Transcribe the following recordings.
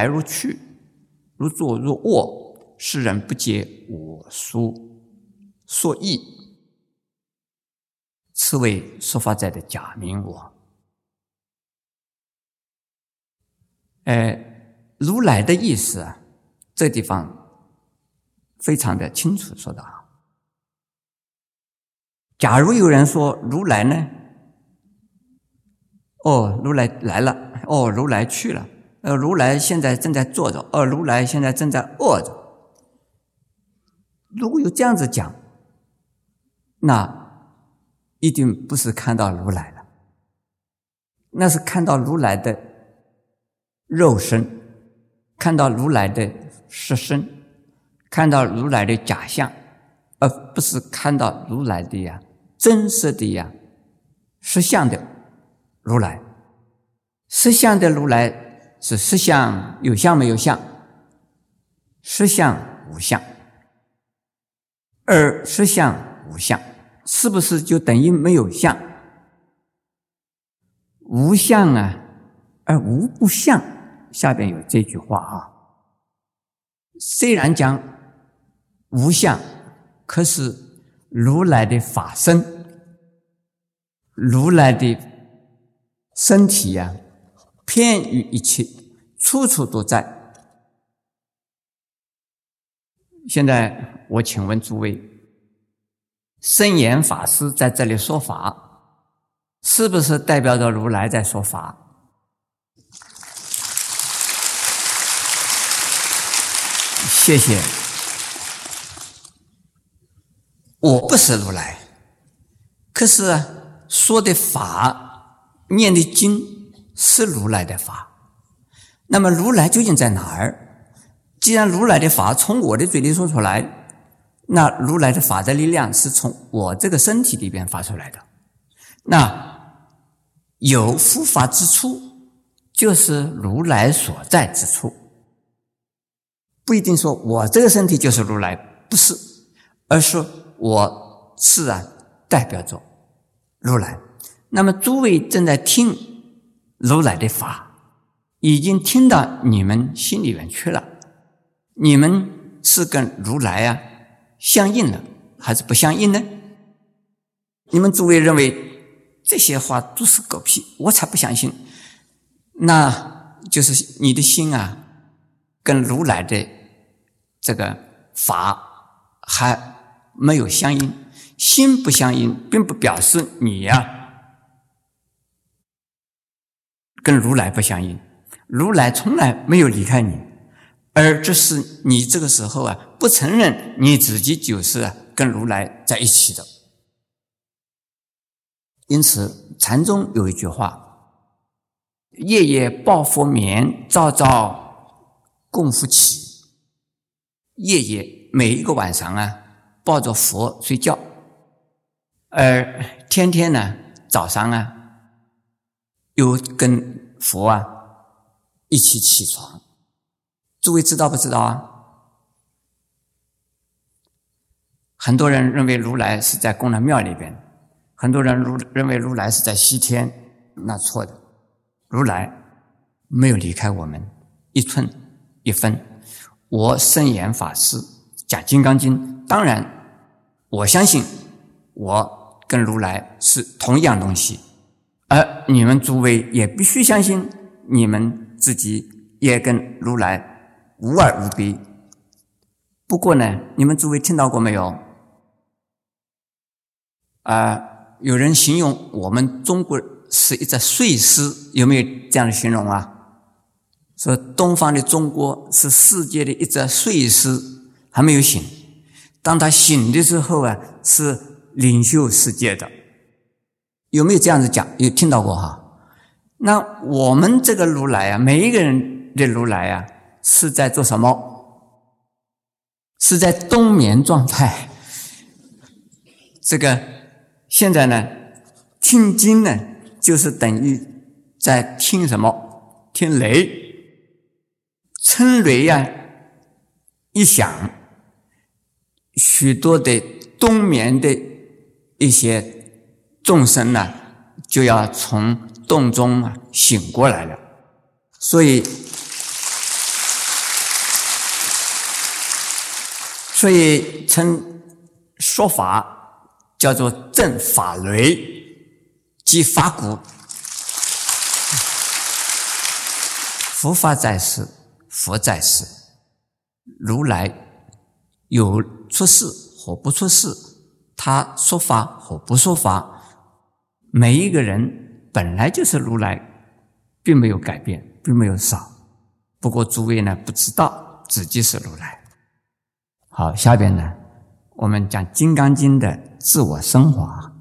来如去，如坐如卧，世人不解我书说意，此为说法者的假名我。呃，如来的意思啊，这地方非常的清楚说的啊。假如有人说如来呢？哦，如来来了。哦，如来去了。呃，如来现在正在坐着。哦，如来现在正在卧着。如果有这样子讲，那一定不是看到如来了，那是看到如来的肉身，看到如来的实身，看到如来的假象，而不是看到如来的呀。真实的呀，实相的如来，实相的如来是实相有相没有相，实相无相，而实相无相是不是就等于没有相？无相啊，而无不相。下边有这句话啊，虽然讲无相，可是。如来的法身，如来的身体呀，偏于一切，处处都在。现在我请问诸位，圣严法师在这里说法，是不是代表着如来在说法？谢谢。我不是如来，可是说的法、念的经是如来的法。那么如来究竟在哪儿？既然如来的法从我的嘴里说出来，那如来的法的力量是从我这个身体里边发出来的。那有佛法之处，就是如来所在之处。不一定说我这个身体就是如来，不是，而是。我自然代表着如来。那么诸位正在听如来的法，已经听到你们心里面去了。你们是跟如来啊相应了，还是不相应呢？你们诸位认为这些话都是狗屁，我才不相信。那就是你的心啊，跟如来的这个法还。没有相应，心不相应，并不表示你呀跟如来不相应。如来从来没有离开你，而这是你这个时候啊不承认你自己就是跟如来在一起的。因此，禅宗有一句话：“夜夜抱佛眠，朝朝供佛起。”夜夜每一个晚上啊。抱着佛睡觉，而天天呢早上啊，又跟佛啊一起起床。诸位知道不知道啊？很多人认为如来是在供的庙里边，很多人如认为如来是在西天，那错的。如来没有离开我们一寸一分。我圣严法师讲《金刚经》。当然，我相信我跟如来是同一样东西，而你们诸位也必须相信你们自己也跟如来无二无别。不过呢，你们诸位听到过没有？啊，有人形容我们中国是一只睡狮，有没有这样的形容啊？说东方的中国是世界的一只睡狮，还没有醒。当他醒的时候啊，是领袖世界的，有没有这样子讲？有听到过哈？那我们这个如来啊，每一个人的如来啊，是在做什么？是在冬眠状态。这个现在呢，听经呢，就是等于在听什么？听雷，春雷呀，一响。许多的冬眠的一些众生呢，就要从洞中醒过来了，所以，所以称说法叫做正法雷，即法鼓。佛法在世，佛在世，如来有出世或不出世，他说法或不说法，每一个人。本来就是如来，并没有改变，并没有少。不过诸位呢不知道自己是如来。好，下边呢，我们讲《金刚经》的自我升华。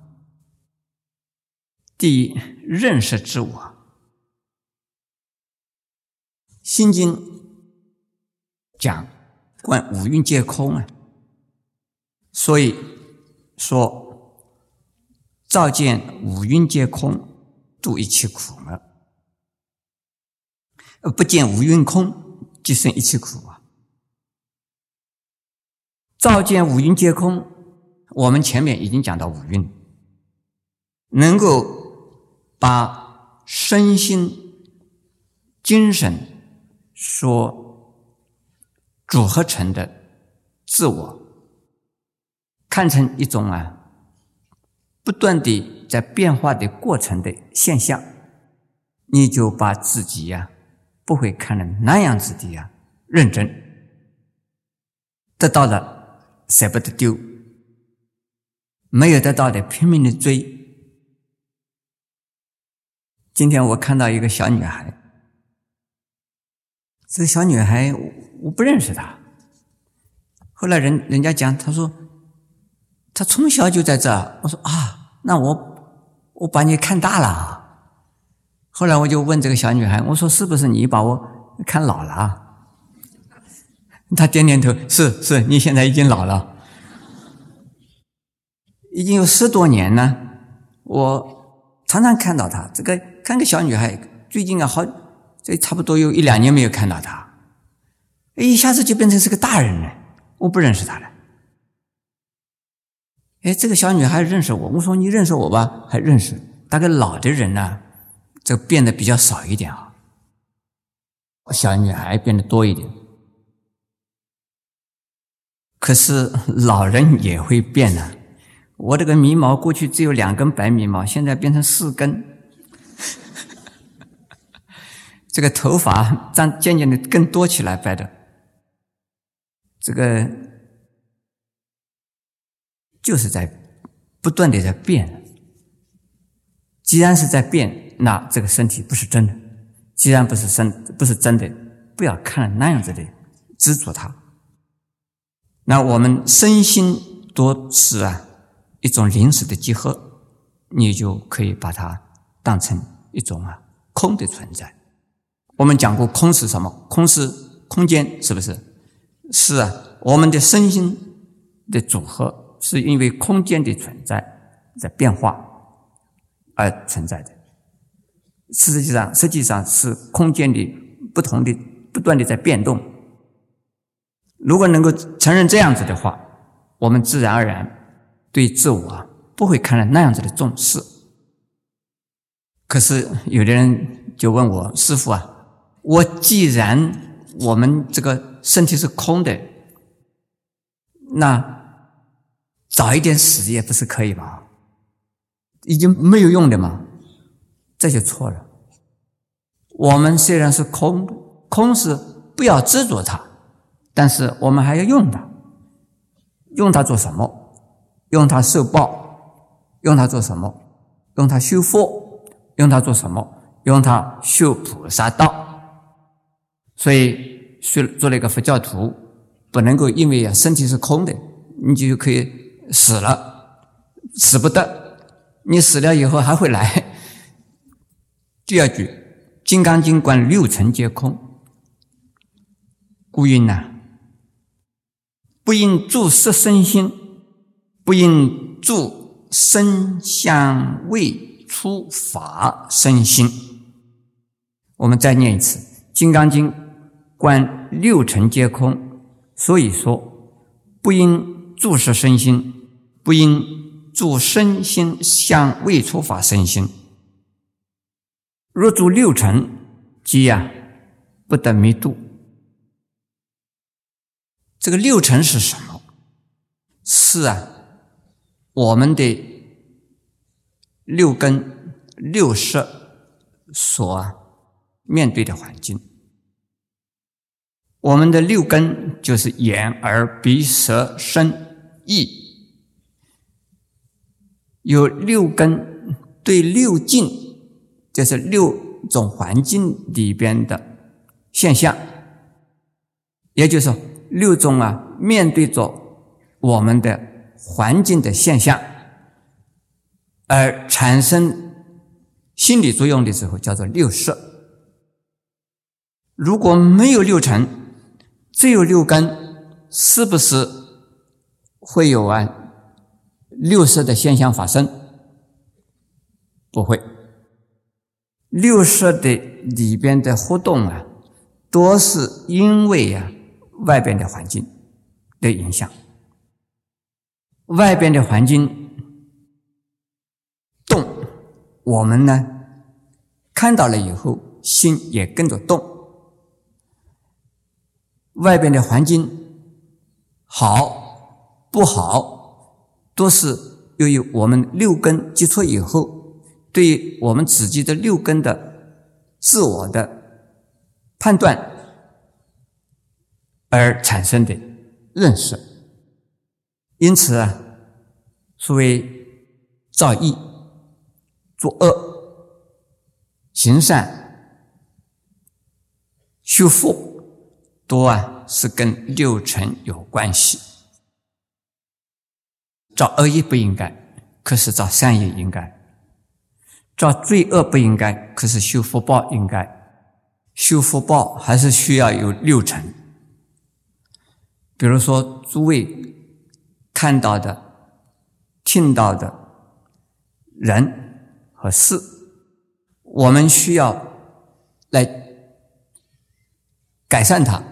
第一，认识自我，《心经》讲观五蕴皆空啊，所以说照见五蕴皆空。度一切苦厄，不见五蕴空，即生一切苦啊！照见五蕴皆空，我们前面已经讲到五蕴，能够把身心、精神所组合成的自我，看成一种啊。不断的在变化的过程的现象，你就把自己呀不会看的那样子的呀认真，得到了舍不得丢，没有得到的拼命的追。今天我看到一个小女孩，这个小女孩我不认识她，后来人人家讲，她说她从小就在这，我说啊。那我我把你看大了。后来我就问这个小女孩，我说是不是你把我看老了？她点点头，是是，你现在已经老了，已经有十多年了。我常常看到她，这个看个小女孩，最近啊好，这差不多有一两年没有看到她，一下子就变成是个大人了。我不认识她了。哎，这个小女孩认识我。我说你认识我吧，还认识。大概老的人呢，就变得比较少一点啊。小女孩变得多一点。可是老人也会变呢。我这个眉毛过去只有两根白眉毛，现在变成四根。这个头发长渐渐的更多起来，白的。这个。就是在不断的在变，既然是在变，那这个身体不是真的。既然不是真，不是真的，不要看那样子的执着它。那我们身心都是啊一种临时的结合，你就可以把它当成一种啊空的存在。我们讲过空是什么？空是空间，是不是？是啊，我们的身心的组合。是因为空间的存在在变化而存在的，实际上实际上是空间的不同的不断的在变动。如果能够承认这样子的话，我们自然而然对自我不会看了那样子的重视。可是有的人就问我师傅啊，我既然我们这个身体是空的，那。早一点死也不是可以吗？已经没有用的嘛，这就错了。我们虽然是空，空是不要执着它，但是我们还要用它。用它做什么？用它受报？用它做什么？用它修佛？用它做什么？用它修菩萨道。所以，学做了一个佛教徒，不能够因为身体是空的，你就可以。死了，死不得。你死了以后还会来。第二句，《金刚经》观六尘皆空，故云呐，不应住色身心，不应住声香味触法身心。我们再念一次，《金刚经》观六尘皆空，所以说不应住色身心。不应住身心向未出法身心，若住六尘，即呀不得弥度。这个六尘是什么？是啊，我们的六根、六识所面对的环境。我们的六根就是眼、耳、鼻、舌、身、意，有六根对六境，就是六种环境里边的现象，也就是说，六种啊面对着我们的环境的现象而产生心理作用的时候，叫做六识。如果没有六尘，只有六根，是不是会有啊六色的现象发生？不会，六色的里边的活动啊，都是因为呀外边的环境的影响。外边的环境动，我们呢看到了以后，心也跟着动。外边的环境好不好，都是由于我们六根接触以后，对于我们自己的六根的自我的判断而产生的认识。因此啊，所谓造业、作恶、行善、修福。多啊，是跟六尘有关系。造恶业不应该，可是造善业应该；造罪恶不应该，可是修福报应该。修福报还是需要有六成。比如说，诸位看到的、听到的人和事，我们需要来改善它。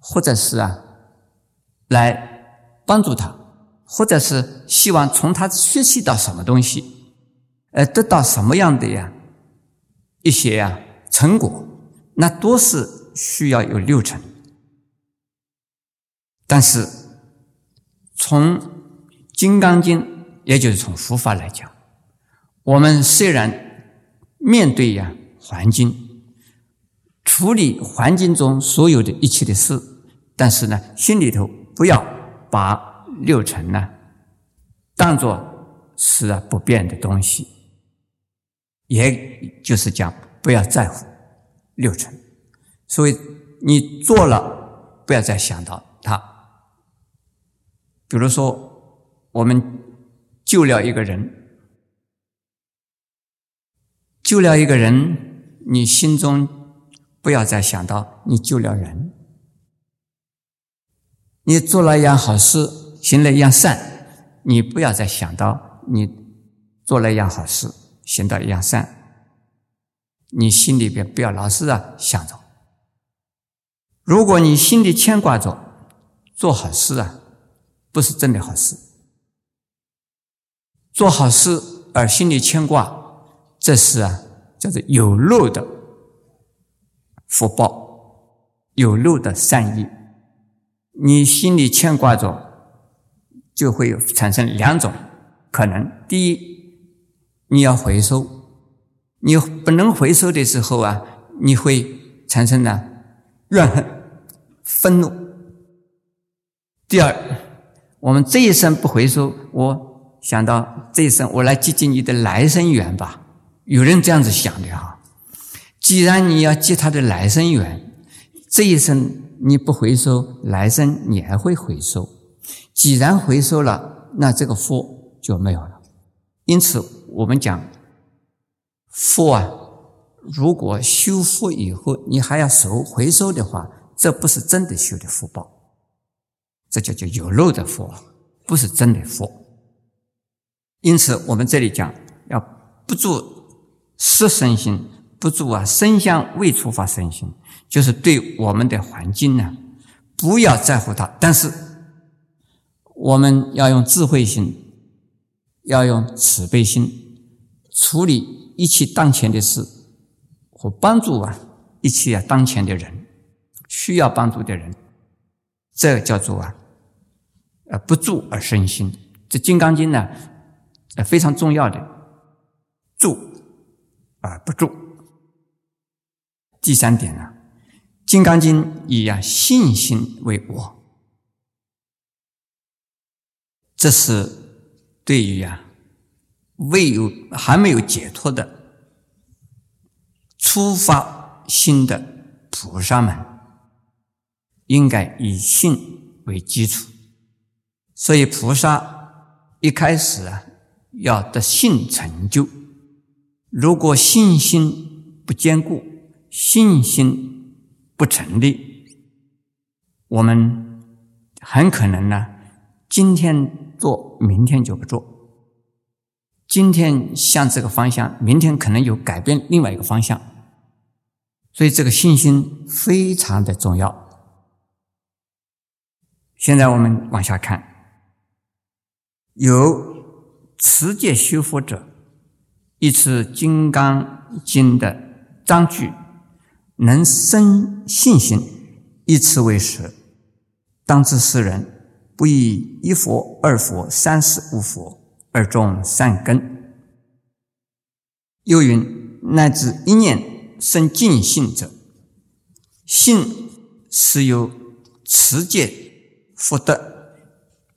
或者是啊，来帮助他，或者是希望从他学习到什么东西，呃，得到什么样的呀一些呀成果，那都是需要有六层。但是从《金刚经》，也就是从佛法来讲，我们虽然面对呀环境，处理环境中所有的一切的事。但是呢，心里头不要把六尘呢当做是啊不变的东西，也就是讲不要在乎六尘。所以你做了，不要再想到它。比如说，我们救了一个人，救了一个人，你心中不要再想到你救了人。你做了一样好事，行了一样善，你不要再想到你做了一样好事，行到一样善，你心里边不要老是啊想着。如果你心里牵挂着做好事啊，不是真的好事。做好事而心里牵挂，这是啊叫做有漏的福报，有漏的善意。你心里牵挂着，就会产生两种可能：第一，你要回收，你不能回收的时候啊，你会产生呢怨恨、愤怒；第二，我们这一生不回收，我想到这一生我来接近你的来生缘吧。有人这样子想的哈。既然你要接他的来生缘，这一生。你不回收，来生你还会回收。既然回收了，那这个福就没有了。因此，我们讲福啊，如果修福以后你还要收回收的话，这不是真的修的福报，这叫叫有漏的福，不是真的福。因此，我们这里讲要不住色身心，不住啊身相未触发身心。就是对我们的环境呢，不要在乎它，但是我们要用智慧心，要用慈悲心处理一切当前的事，和帮助啊一切啊当前的人需要帮助的人，这叫做啊呃不住而生心。这《金刚经》呢，呃非常重要的住而不住。第三点呢，《金刚经》以啊信心为我，这是对于啊未有还没有解脱的初发心的菩萨们，应该以信为基础。所以菩萨一开始啊要得信成就，如果信心不坚固。信心不成立，我们很可能呢，今天做，明天就不做；今天向这个方向，明天可能有改变另外一个方向。所以，这个信心非常的重要。现在我们往下看，有持戒修佛者，一次《金刚经》的章句。能生信心，以此为食。当知世人不以一佛、二佛、三世五佛而种善根。又云：乃至一念生净信者，信是由持戒福德，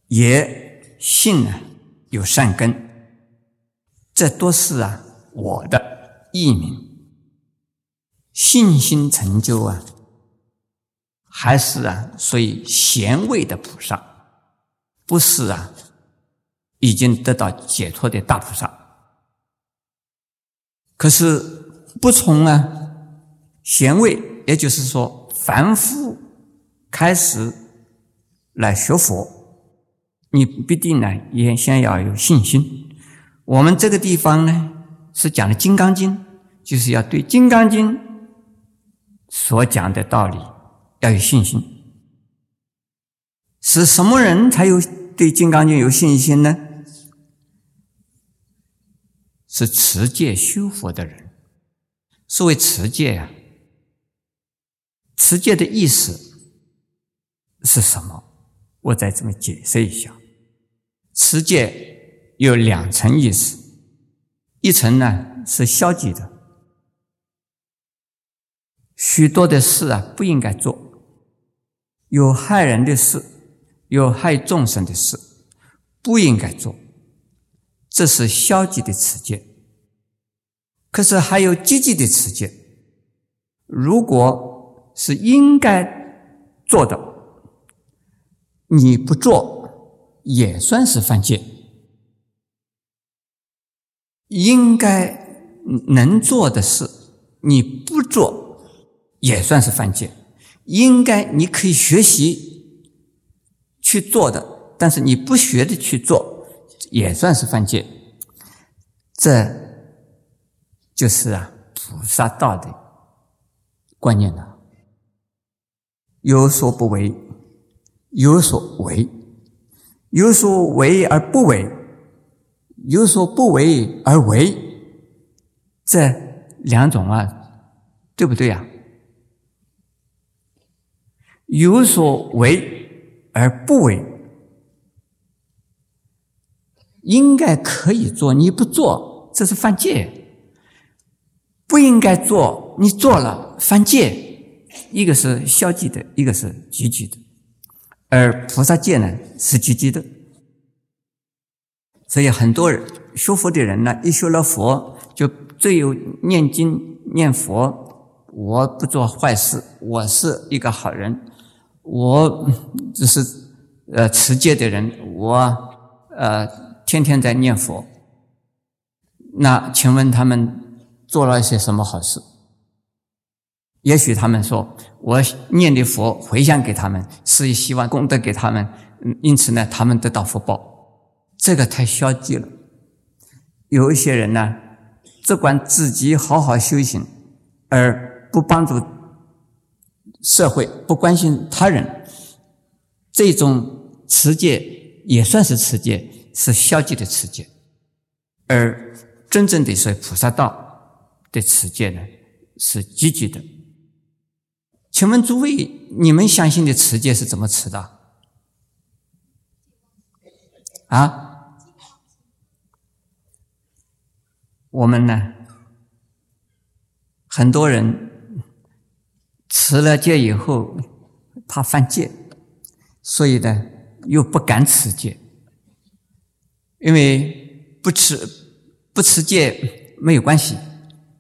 也信呢有善根。这都是啊我的意名。信心成就啊，还是啊属于贤位的菩萨，不是啊已经得到解脱的大菩萨。可是不从啊贤位，也就是说凡夫开始来学佛，你必定呢也先要有信心。我们这个地方呢是讲的《金刚经》，就是要对《金刚经》。所讲的道理要有信心。是什么人才有对《金刚经》有信心呢？是持戒修佛的人。所谓持戒呀，持戒的意思是什么？我再这么解释一下。持戒有两层意思，一层呢是消极的。许多的事啊，不应该做，有害人的事，有害众生的事，不应该做，这是消极的持戒。可是还有积极的持戒，如果是应该做的，你不做也算是犯戒。应该能做的事，你不做。也算是犯戒，应该你可以学习去做的，但是你不学的去做，也算是犯戒。这就是啊菩萨道的观念了。有所不为，有所为；有所为而不为，有所不为而为。这两种啊，对不对呀？有所为而不为，应该可以做，你不做，这是犯戒；不应该做，你做了，犯戒。一个是消极的，一个是积极的，而菩萨戒呢是积极的。所以很多人学佛的人呢，一学了佛，就最有念经念佛，我不做坏事，我是一个好人。我只是呃持戒的人，我呃天天在念佛。那请问他们做了一些什么好事？也许他们说我念的佛回向给他们，是希望功德给他们，因此呢，他们得到福报。这个太消极了。有一些人呢，只管自己好好修行，而不帮助。社会不关心他人，这种持戒也算是持戒，是消极的持戒；而真正的是菩萨道的持戒呢，是积极的。请问诸位，你们相信的持戒是怎么持的？啊？我们呢？很多人持了戒以后怕犯戒，所以呢又不敢持戒，因为不持不持戒没有关系，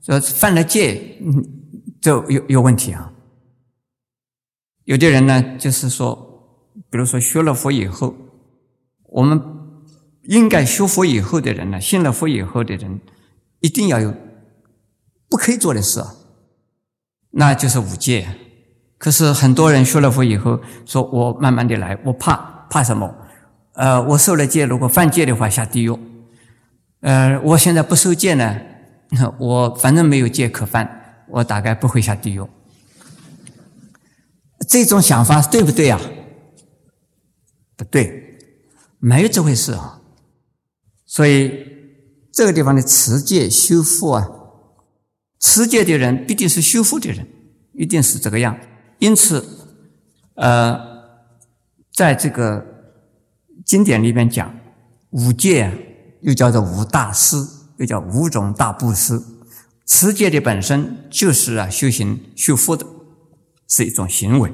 说犯了戒就有有问题啊。有的人呢就是说，比如说学了佛以后，我们应该学佛以后的人呢，信了佛以后的人一定要有。不可以做的事啊，那就是五戒。可是很多人学了佛以后，说我慢慢的来，我怕怕什么？呃，我受了戒，如果犯戒的话下地狱。呃，我现在不受戒呢，我反正没有戒可犯，我大概不会下地狱。这种想法对不对啊？不对，没有这回事啊。所以这个地方的持戒修复啊。持戒的人必定是修复的人，一定是这个样。因此，呃，在这个经典里面讲五戒，又叫做五大师，又叫五种大布施。持戒的本身就是啊，修行修复的，是一种行为。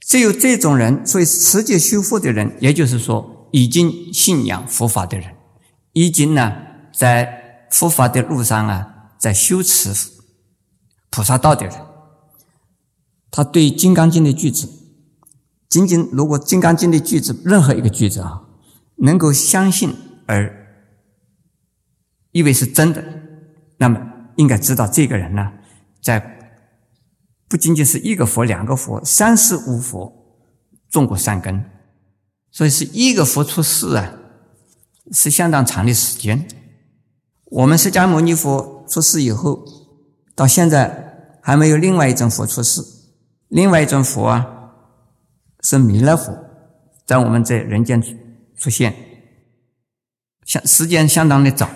只有这种人，所以持戒修复的人，也就是说，已经信仰佛法的人，已经呢，在佛法的路上啊。在修持菩萨道的人，他对《金刚经》的句子，仅仅如果《金刚经》的句子任何一个句子啊，能够相信而以为是真的，那么应该知道这个人呢，在不仅仅是一个佛、两个佛、三世五佛种过善根，所以是一个佛出世啊，是相当长的时间。我们释迦牟尼佛。出世以后，到现在还没有另外一尊佛出世。另外一尊佛啊，是弥勒佛，在我们在人间出现，相时间相当的早，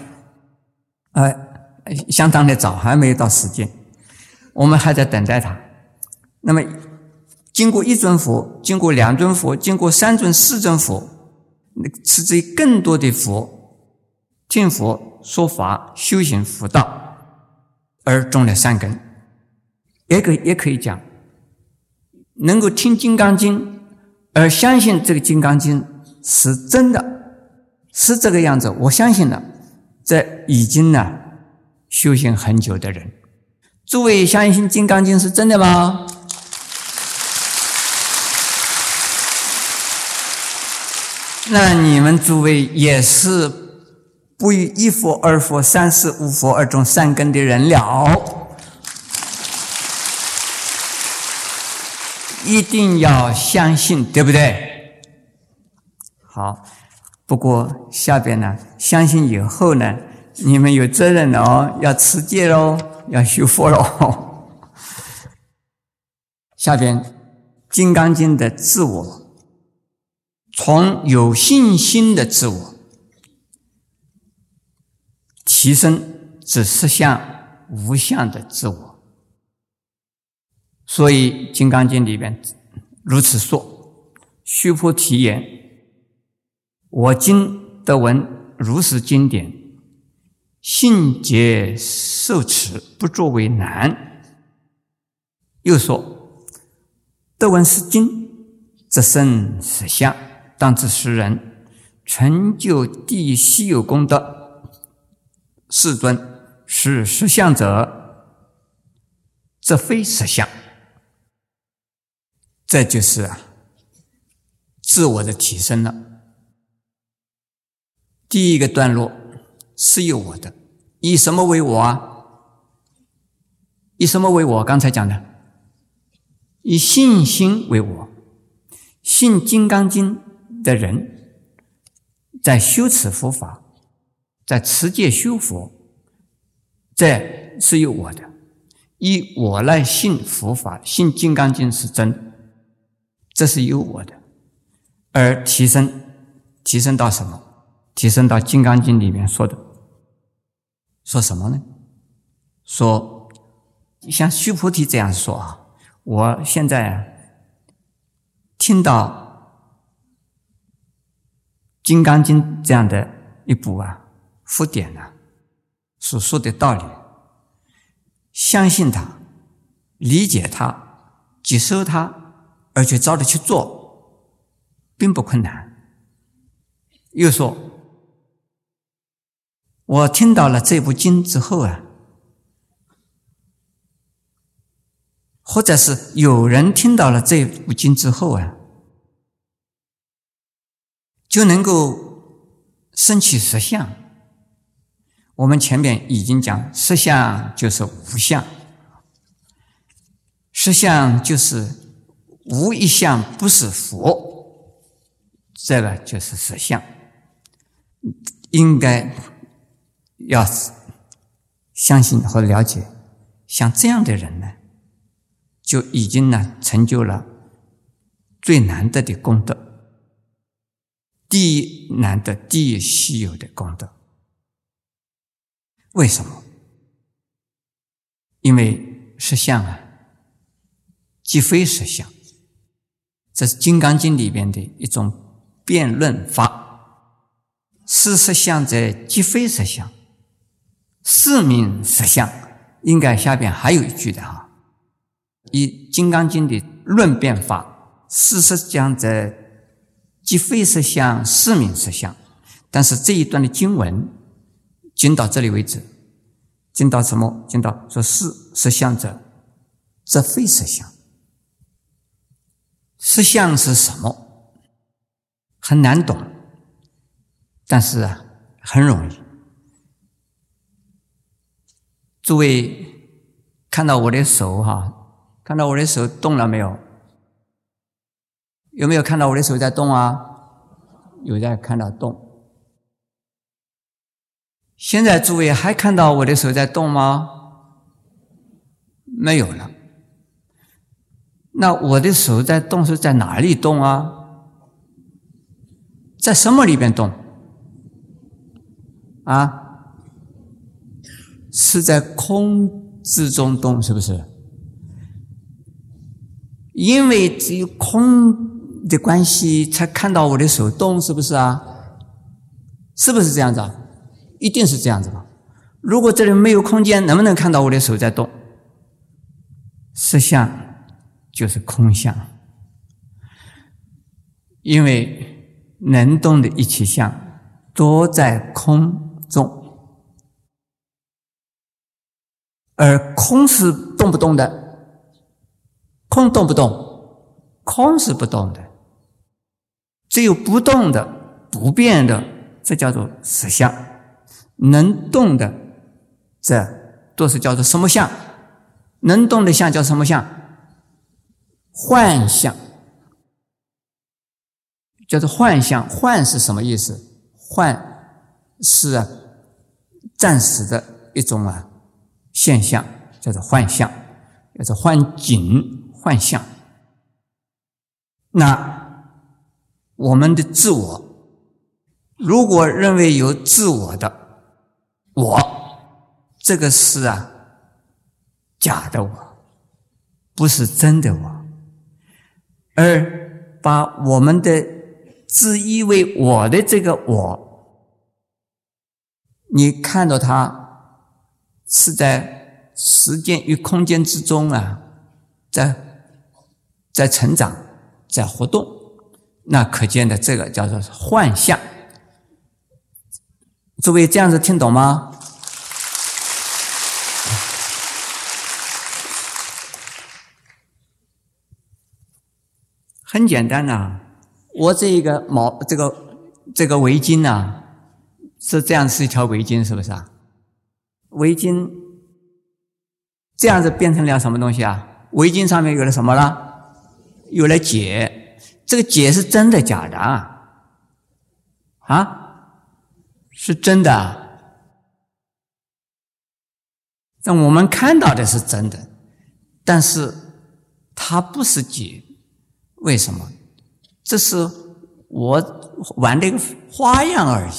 呃，相当的早，还没有到时间，我们还在等待他。那么，经过一尊佛，经过两尊佛，经过三尊、四尊佛，那持之更多的佛，听佛说法，修行佛道。而种了善根，也可也可以讲，能够听《金刚经》而相信这个《金刚经》是真的，是这个样子。我相信了，这已经呢修行很久的人，诸位相信《金刚经》是真的吗？那你们诸位也是。不与一佛、二佛、三世、五佛而种善根的人了，一定要相信，对不对？好，不过下边呢，相信以后呢，你们有责任哦，要持戒喽，要修佛喽。下边《金刚经》的自我，从有信心的自我。提升至实相无相的自我，所以《金刚经》里边如此说：“须菩提言，我今得闻如是经典，信解受持，不作为难。”又说：“得闻是经，则生实相，当知是人成就地稀有功德。”世尊是实相者，则非实相。这就是啊，自我的提升了。第一个段落是有我的，以什么为我啊？以什么为我？刚才讲的，以信心为我。信《金刚经》的人，在修持佛法。在持戒修佛，这是有我的，以我来信佛法，信《金刚经》是真，这是有我的，而提升，提升到什么？提升到《金刚经》里面说的，说什么呢？说像须菩提这样说啊，我现在听到《金刚经》这样的一部啊佛典呢，所说的道理，相信他，理解他，接受他，而且照着去做，并不困难。又说，我听到了这部经之后啊。或者是有人听到了这部经之后啊，就能够升起实相。我们前面已经讲，实相就是无相，实相就是无一相不是佛，这个就是实相。应该要相信和了解，像这样的人呢。就已经呢成就了最难得的功德，第一难得、第一稀有的功德。为什么？因为实相啊，即非实相，这是《金刚经》里边的一种辩论法。是实相者，即非实相，是名实相。应该下边还有一句的哈。以《金刚经》的论辩法，是实相在即非实相，是名实相。但是这一段的经文，仅到这里为止。仅到什么？仅到说是实相者，则非实相。实相是什么？很难懂，但是啊，很容易。诸位看到我的手哈。看到我的手动了没有？有没有看到我的手在动啊？有在看到动。现在诸位还看到我的手在动吗？没有了。那我的手在动是在哪里动啊？在什么里边动？啊？是在空之中动，是不是？因为只有空的关系，才看到我的手动，是不是啊？是不是这样子啊？一定是这样子吧？如果这里没有空间，能不能看到我的手在动？实相就是空相，因为能动的一切相多在空中，而空是动不动的。空动不动？空是不动的，只有不动的、不变的，这叫做实相。能动的，这都是叫做什么相？能动的相叫什么相？幻象，叫做幻象。幻是什么意思？幻是啊，暂时的一种啊现象，叫做幻象，叫做幻景。幻象。那我们的自我，如果认为有自我的我，这个是啊假的我，不是真的我，而把我们的自以为我的这个我，你看到它是在时间与空间之中啊，在。在成长，在活动，那可见的这个叫做幻象。诸位这样子听懂吗？很简单呐，我这一个毛，这个这个围巾呐，是这样是一条围巾，是不是啊？围巾这样子变成了什么东西啊？围巾上面有了什么了？有了解，这个解是真的假的啊？啊，是真的。那我们看到的是真的，但是它不是解，为什么？这是我玩的一个花样而已。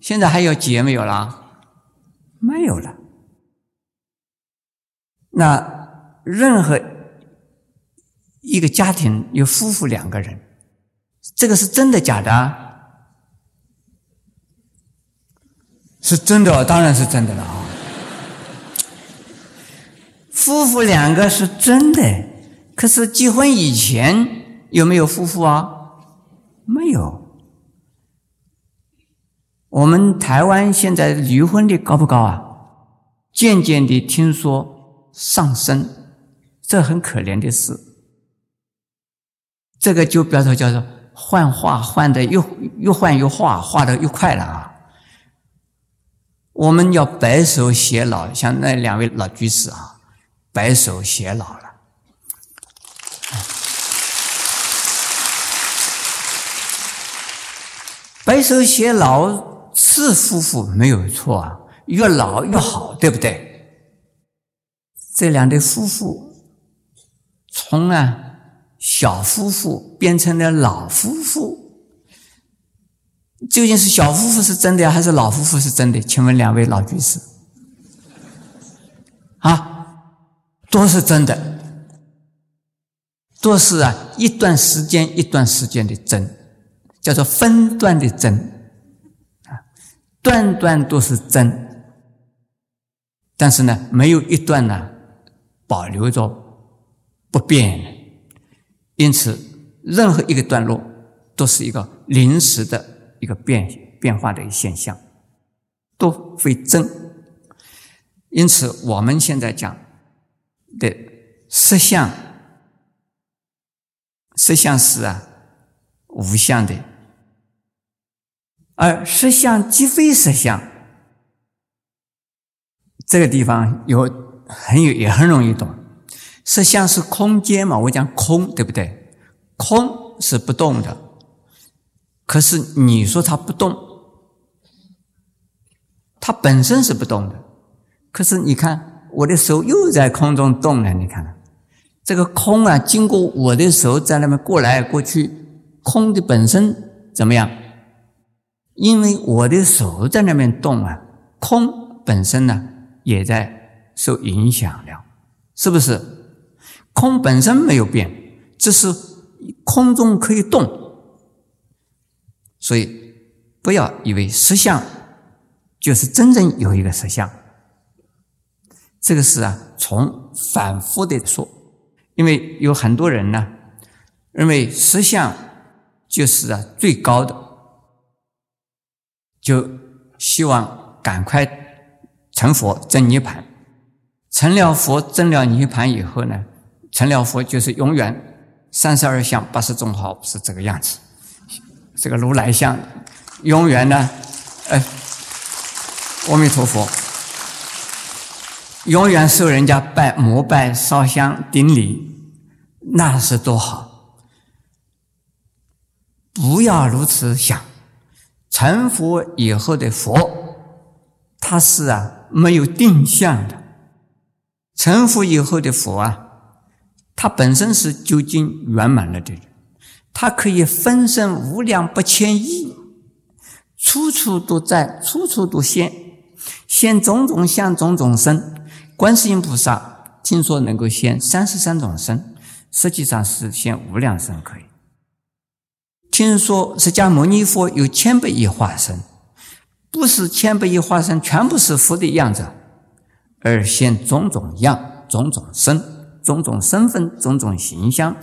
现在还有解没有了？没有了。那任何一个家庭有夫妇两个人，这个是真的假的？是真的，当然是真的了啊！夫妇两个是真的，可是结婚以前有没有夫妇啊？没有。我们台湾现在离婚率高不高啊？渐渐的听说上升，这很可怜的事。这个就表示叫做换化换的又又换又化，化的又快了啊！我们要白首偕老，像那两位老居士啊，白首偕老了。白首偕老是夫妇没有错啊，越老越好，对不对？这两对夫妇从啊小夫妇变成了老夫妇，究竟是小夫妇是真的呀还是老夫妇是真的？请问两位老居士，啊，都是真的，都是啊一段时间一段时间的真。叫做分段的真，啊，段段都是真，但是呢，没有一段呢保留着不变。的，因此任何一个段落都是一个临时的一个变变化的一个现象，都非真。因此我们现在讲的实相，实相是啊无相的。而实相即非实相，这个地方有很有也很容易懂。实相是空间嘛，我讲空，对不对？空是不动的，可是你说它不动，它本身是不动的。可是你看，我的手又在空中动了，你看，这个空啊，经过我的手在那边过来过去，空的本身怎么样？因为我的手在那边动啊，空本身呢也在受影响了，是不是？空本身没有变，只是空中可以动，所以不要以为实相就是真正有一个实相。这个是啊，从反复的说，因为有很多人呢认为实相就是啊最高的。就希望赶快成佛证涅盘，成了佛证了涅盘以后呢，成了佛就是永远三十二相八十种好是这个样子，这个如来相永远呢，呃，阿弥陀佛，永远受人家拜膜拜烧香顶礼，那是多好，不要如此想。成佛以后的佛，他是啊没有定向的。成佛以后的佛啊，他本身是究竟圆满了的，他可以分身无量不千亿，处处都在，处处都现，现种种相，种种身。观世音菩萨听说能够现三十三种身，实际上是现无量身可以。听说释迦牟尼佛有千百亿化身，不是千百亿化身全部是佛的样子，而现种种样、种种身、种种身份、种种形象，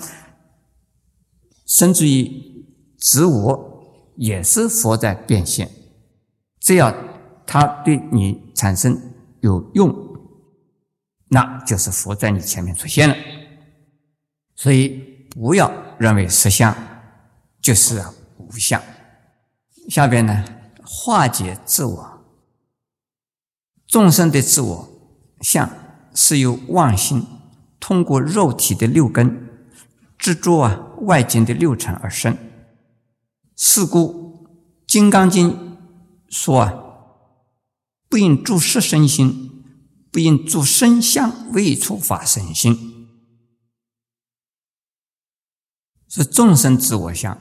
甚至于自我也是佛在变现。只要它对你产生有用，那就是佛在你前面出现了。所以不要认为实相。就是无相。下边呢，化解自我。众生的自我相是由妄心通过肉体的六根执着啊外境的六尘而生。是故《金刚经》说啊，不应住色身心，不应住身相未处法身心，是众生自我相。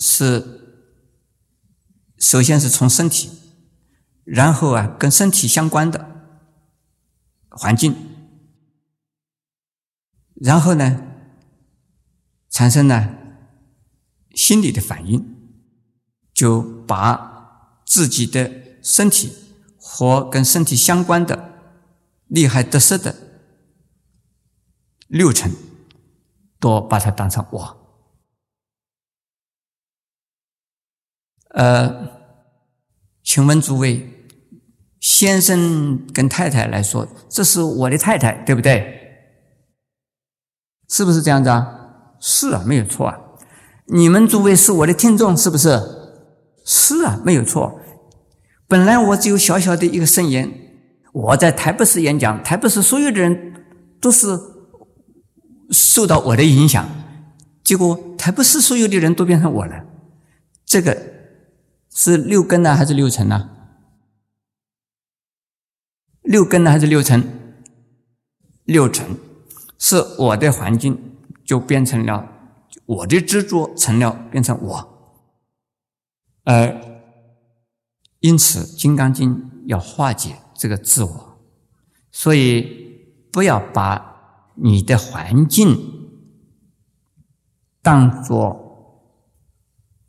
是，首先是从身体，然后啊，跟身体相关的环境，然后呢，产生了心理的反应，就把自己的身体和跟身体相关的利害得失的六成，都把它当成我。呃，请问诸位，先生跟太太来说，这是我的太太，对不对？是不是这样子啊？是啊，没有错啊。你们诸位是我的听众，是不是？是啊，没有错。本来我只有小小的一个圣言，我在台北市演讲，台北市所有的人都是受到我的影响，结果台北市所有的人都变成我了，这个。是六根呢，还是六尘呢？六根呢，还是六尘？六尘是我的环境，就变成了我的执着，成了变成我。而因此，《金刚经》要化解这个自我，所以不要把你的环境当做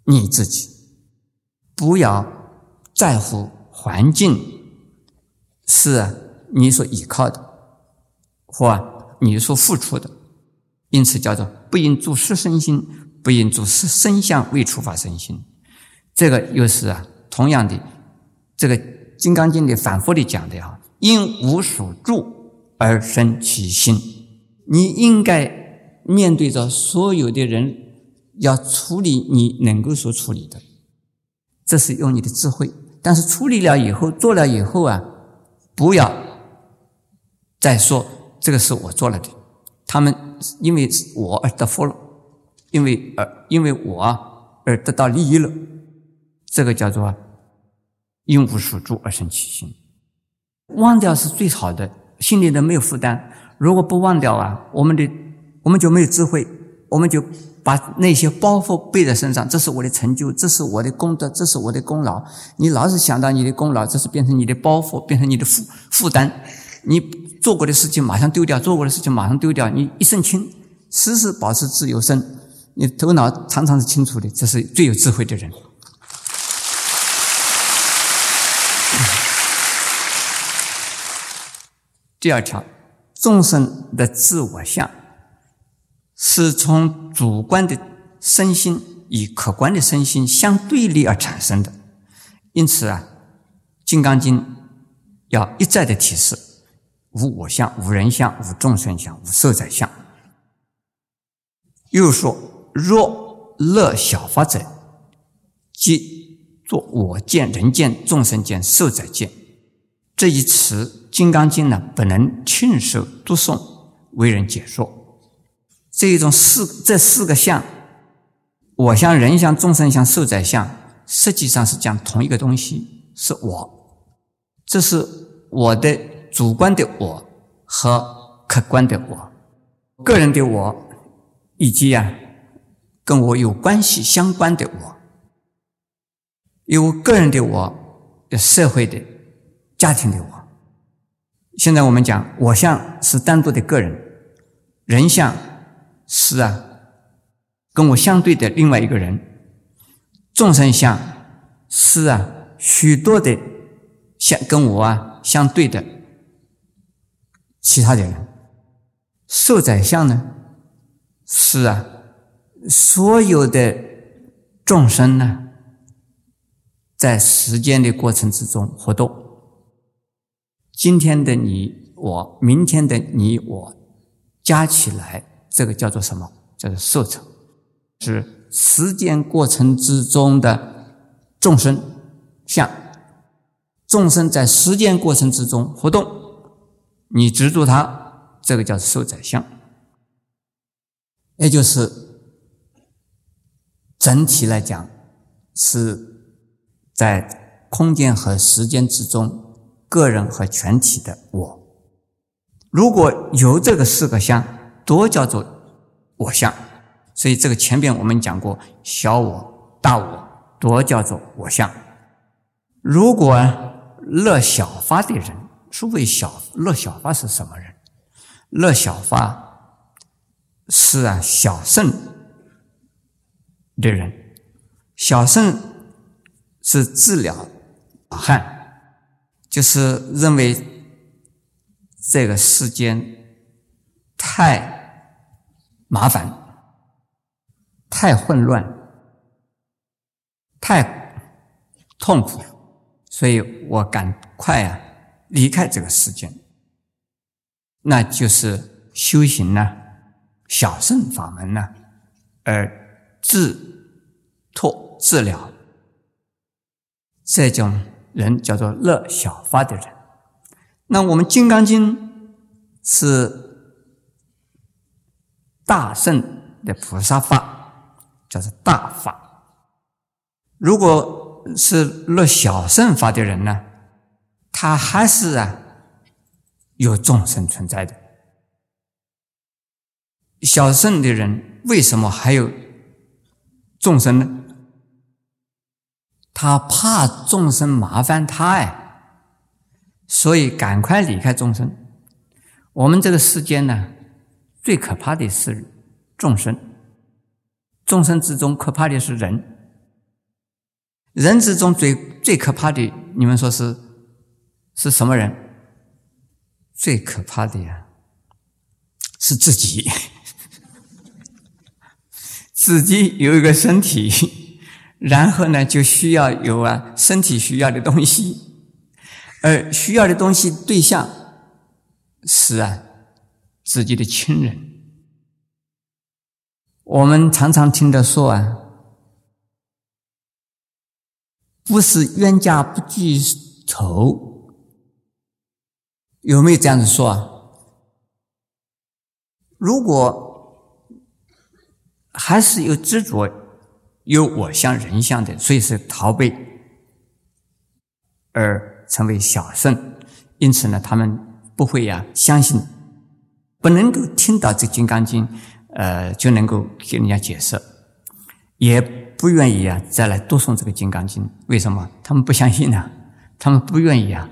你自己。不要在乎环境是你所依靠的，或你所付出的，因此叫做不应住实身心，不应住实身相未触发身心。这个又是啊，同样的，这个《金刚经》里反复的讲的啊，因无所住而生其心。你应该面对着所有的人，要处理你能够所处理的。这是用你的智慧，但是处理了以后，做了以后啊，不要再说这个是我做了的。他们因为我而得福了，因为而因为我而得到利益了，这个叫做因无所住而生其心。忘掉是最好的，心里的没有负担。如果不忘掉啊，我们的我们就没有智慧，我们就。把那些包袱背在身上，这是我的成就，这是我的功德，这是我的功劳。你老是想到你的功劳，这是变成你的包袱，变成你的负负担。你做过的事情马上丢掉，做过的事情马上丢掉。你一身轻，时时保持自由身。你头脑常常是清楚的，这是最有智慧的人。第二条，众生的自我相。是从主观的身心与客观的身心相对立而产生的，因此啊，《金刚经》要一再的提示：无我相、无人相、无众生相、无寿者相。又说：若乐小法者，即作我见、人见、众生见、寿者见。这一词，《金刚经》呢不能亲手读诵，为人解说。这一种四这四个相，我相、人相、众生相、寿者相，实际上是讲同一个东西，是我。这是我的主观的我和客观的我，个人的我，以及啊跟我有关系相关的我，有个人的我，有社会的、家庭的我。现在我们讲我相是单独的个人，人相。是啊，跟我相对的另外一个人，众生相是啊，许多的相跟我啊相对的其他的人，受宰相呢是啊，所有的众生呢，在时间的过程之中活动，今天的你我，明天的你我，加起来。这个叫做什么？叫做受成，是时间过程之中的众生相。众生在时间过程之中活动，你执着它，这个叫受宰相。也就是整体来讲，是在空间和时间之中，个人和全体的我。如果有这个四个相。多叫做我相，所以这个前边我们讲过小我、大我，多叫做我相。如果乐小法的人，诸位小乐小发是什么人？乐小发是啊，小圣的人，小圣是治疗汉，就是认为这个世间太麻烦、太混乱、太痛苦，所以我赶快啊离开这个世间，那就是修行呢。小圣法门呢，而治脱治疗这种人叫做乐小法的人。那我们《金刚经》是大圣的菩萨法，叫做大法。如果是乐小圣法的人呢，他还是啊有众生存在的。小圣的人为什么还有众生呢？他怕众生麻烦他哎，所以赶快离开众生。我们这个世间呢，最可怕的是众生，众生之中可怕的是人，人之中最最可怕的，你们说是是什么人？最可怕的呀，是自己。自己有一个身体，然后呢，就需要有啊身体需要的东西，而需要的东西对象是啊自己的亲人。我们常常听的说啊，不是冤家不记仇，有没有这样子说啊？如果。还是有执着，有我相人相的，所以是逃避而成为小圣。因此呢，他们不会呀相信，不能够听到这《金刚经》，呃，就能够给人家解释，也不愿意啊再来读诵这个《金刚经》。为什么？他们不相信呢？他们不愿意啊。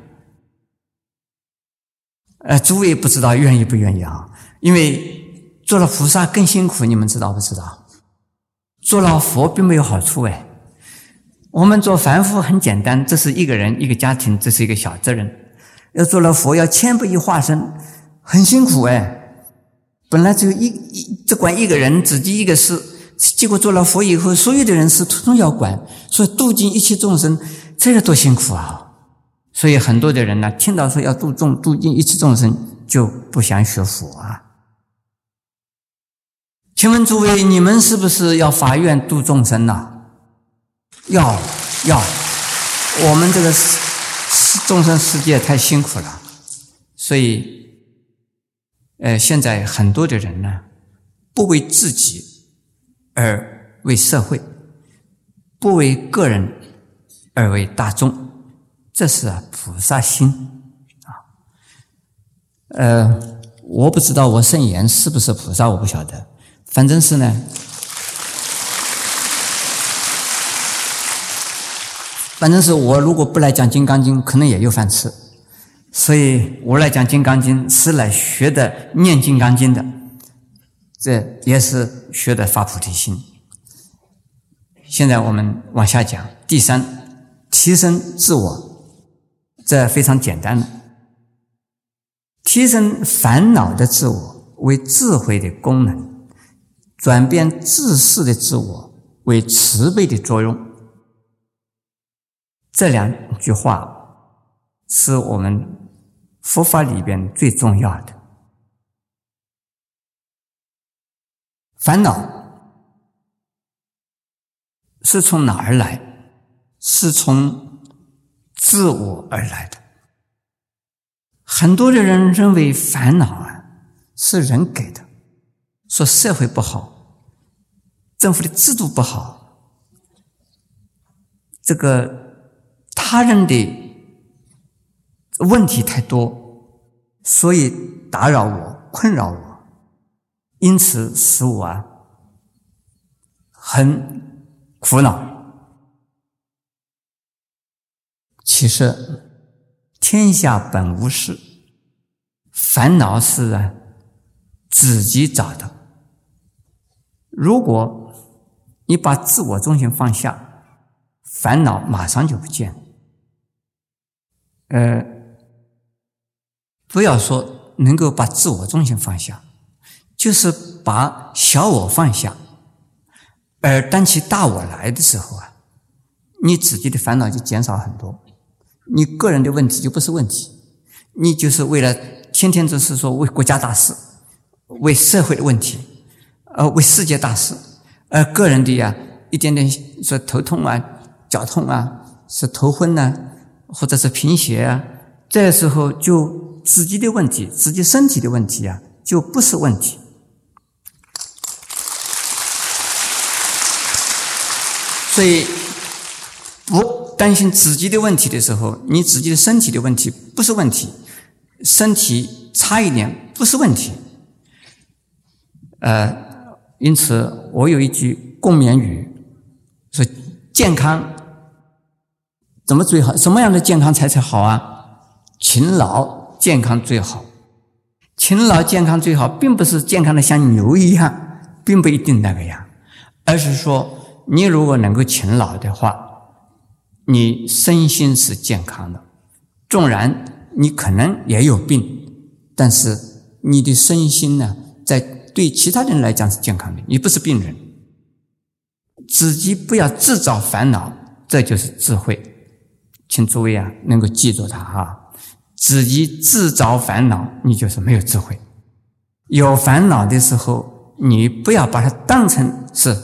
呃，诸位不知道愿意不愿意啊？因为。做了菩萨更辛苦，你们知道不知道？做了佛并没有好处哎。我们做凡夫很简单，这是一个人一个家庭，这是一个小责任。要做了佛，要千百亿化身，很辛苦哎。本来只有一一只管一个人，自己一个事，结果做了佛以后，所有的人事统统要管，所以度尽一切众生，这个多辛苦啊！所以很多的人呢，听到说要度众度尽一切众生，就不想学佛啊。请问诸位，你们是不是要发愿度众生呢？要要，我们这个世众生世界太辛苦了，所以，呃，现在很多的人呢，不为自己，而为社会；不为个人，而为大众。这是啊菩萨心啊。呃，我不知道我圣言是不是菩萨，我不晓得。反正是呢，反正是我如果不来讲《金刚经》，可能也有饭吃。所以我来讲《金刚经》，是来学的念《金刚经》的，这也是学的发菩提心。现在我们往下讲，第三，提升自我，这非常简单的，提升烦恼的自我为智慧的功能。转变自私的自我为慈悲的作用，这两句话是我们佛法里边最重要的。烦恼是从哪儿来？是从自我而来的。很多的人认为烦恼啊是人给的，说社会不好。政府的制度不好，这个他人的问题太多，所以打扰我、困扰我，因此使我啊很苦恼。其实天下本无事，烦恼是啊自己找的。如果你把自我中心放下，烦恼马上就不见。呃，不要说能够把自我中心放下，就是把小我放下，而当起大我来的时候啊，你自己的烦恼就减少很多，你个人的问题就不是问题，你就是为了天天就是说为国家大事，为社会的问题，呃，为世界大事，而个人的呀一点点说头痛啊、脚痛啊、是头昏呐。或者是贫血啊，这时候就自己的问题，自己身体的问题啊，就不是问题。所以，不担心自己的问题的时候，你自己的身体的问题不是问题，身体差一点不是问题。呃，因此我有一句共勉语，说健康。怎么最好？什么样的健康才才好啊？勤劳健康最好，勤劳健康最好，并不是健康的像牛一样，并不一定那个样，而是说你如果能够勤劳的话，你身心是健康的。纵然你可能也有病，但是你的身心呢，在对其他人来讲是健康的，你不是病人。自己不要制造烦恼，这就是智慧。请诸位啊，能够记住它哈！自己自找烦恼，你就是没有智慧。有烦恼的时候，你不要把它当成是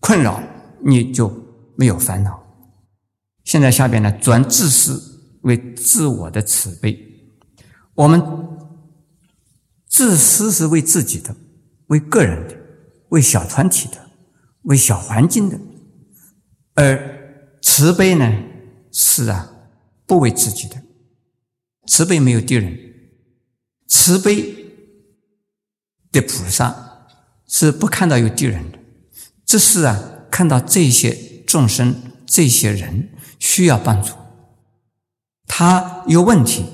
困扰，你就没有烦恼。现在下边呢，转自私为自我的慈悲。我们自私是为自己的，为个人的，为小团体的，为小环境的，而慈悲呢？是啊，不为自己的慈悲没有敌人，慈悲的菩萨是不看到有敌人的，只是啊看到这些众生、这些人需要帮助，他有问题，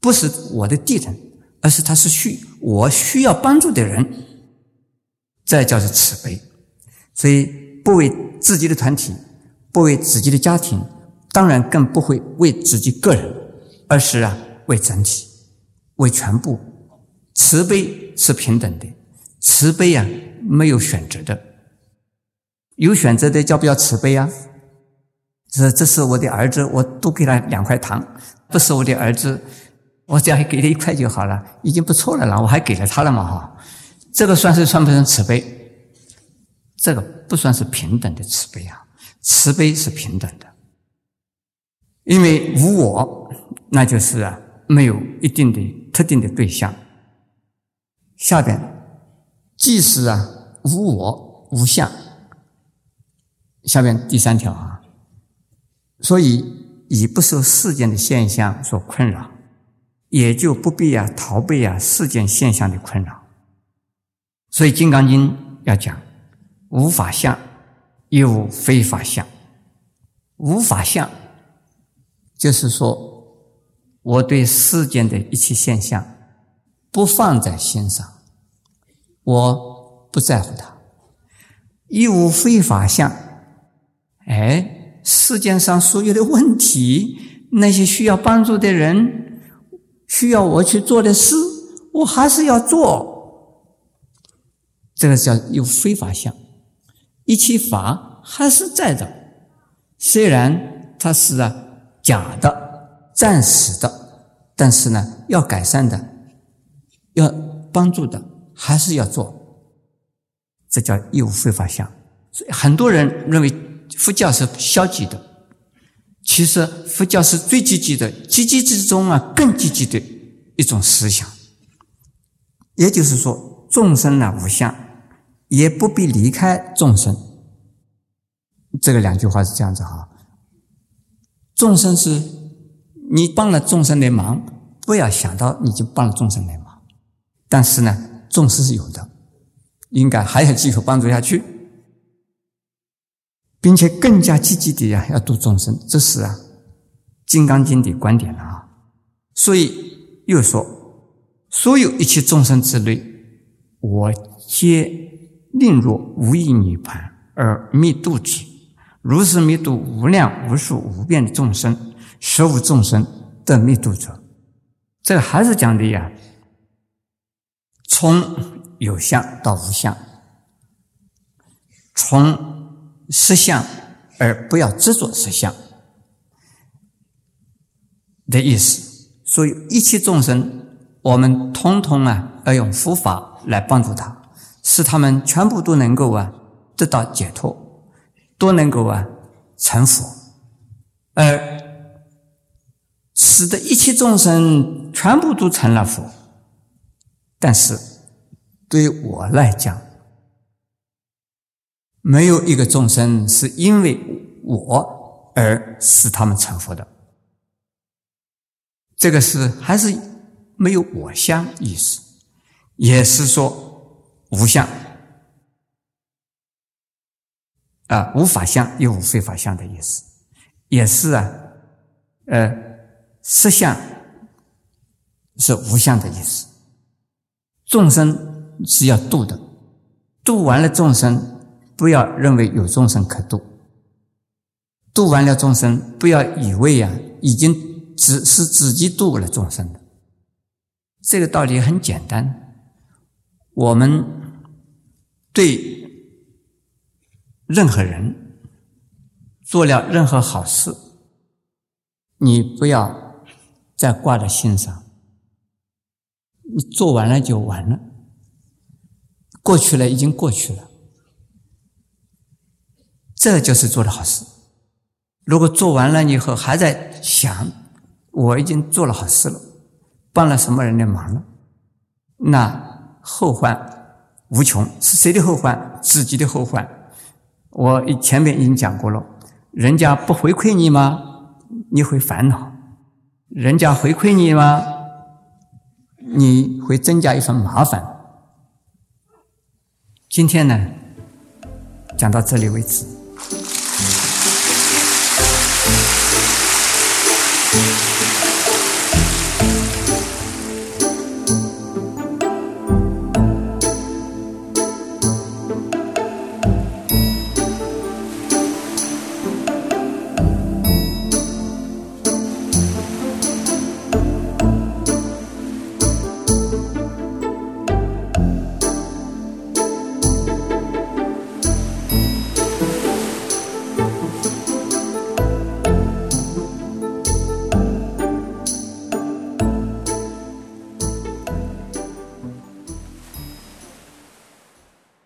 不是我的敌人，而是他是需我需要帮助的人，这叫做慈悲。所以不为自己的团体，不为自己的家庭。当然更不会为自己个人，而是啊为整体，为全部。慈悲是平等的，慈悲啊没有选择的，有选择的叫不叫慈悲啊？这这是我的儿子，我多给他两块糖；不是我的儿子，我只要给他一块就好了，已经不错了啦，我还给了他了嘛哈？这个算是算不算慈悲？这个不算是平等的慈悲啊，慈悲是平等的。因为无我，那就是啊，没有一定的特定的对象。下边，即使啊无我无相，下边第三条啊，所以已不受世间的现象所困扰，也就不必啊逃避啊世间现象的困扰。所以《金刚经》要讲无法相，亦无非法相，无法相。就是说，我对世间的一切现象不放在心上，我不在乎它。亦无非法相，哎，世界上所有的问题，那些需要帮助的人，需要我去做的事，我还是要做。这个叫有非法相，一切法还是在的，虽然它是啊。假的、暂时的，但是呢，要改善的、要帮助的，还是要做。这叫义务非法相。所以很多人认为佛教是消极的，其实佛教是最积极的，积极之中啊，更积极的一种思想。也就是说，众生呢无相，也不必离开众生。这个两句话是这样子哈。众生是，你帮了众生的忙，不要想到你就帮了众生的忙。但是呢，众生是有的，应该还要继续帮助下去，并且更加积极的呀，要度众生。这是啊，《金刚经》的观点了啊。所以又说，所有一切众生之类，我皆令若无意涅盘而灭度之，如是灭度无量无数无边的众生，实无众生得灭度者。这还是讲的呀，从有相到无相，从实相而不要执着实相的意思。所以一切众生，我们通通啊要用佛法来帮助他。使他们全部都能够啊得到解脱，都能够啊成佛，而使得一切众生全部都成了佛。但是对于我来讲，没有一个众生是因为我而使他们成佛的。这个是还是没有我相意思，也是说。无相啊，无法相又无非法相的意思，也是啊，呃，实相是无相的意思。众生是要度的，度完了众生，不要认为有众生可度；度完了众生，不要以为呀，已经只是自己度了众生的。这个道理很简单，我们。对任何人做了任何好事，你不要再挂在心上。你做完了就完了，过去了已经过去了，这就是做的好事。如果做完了以后还在想我已经做了好事了，帮了什么人的忙了，那后患。无穷是谁的后患？自己的后患。我前面已经讲过了，人家不回馈你吗？你会烦恼；人家回馈你吗？你会增加一份麻烦。今天呢，讲到这里为止。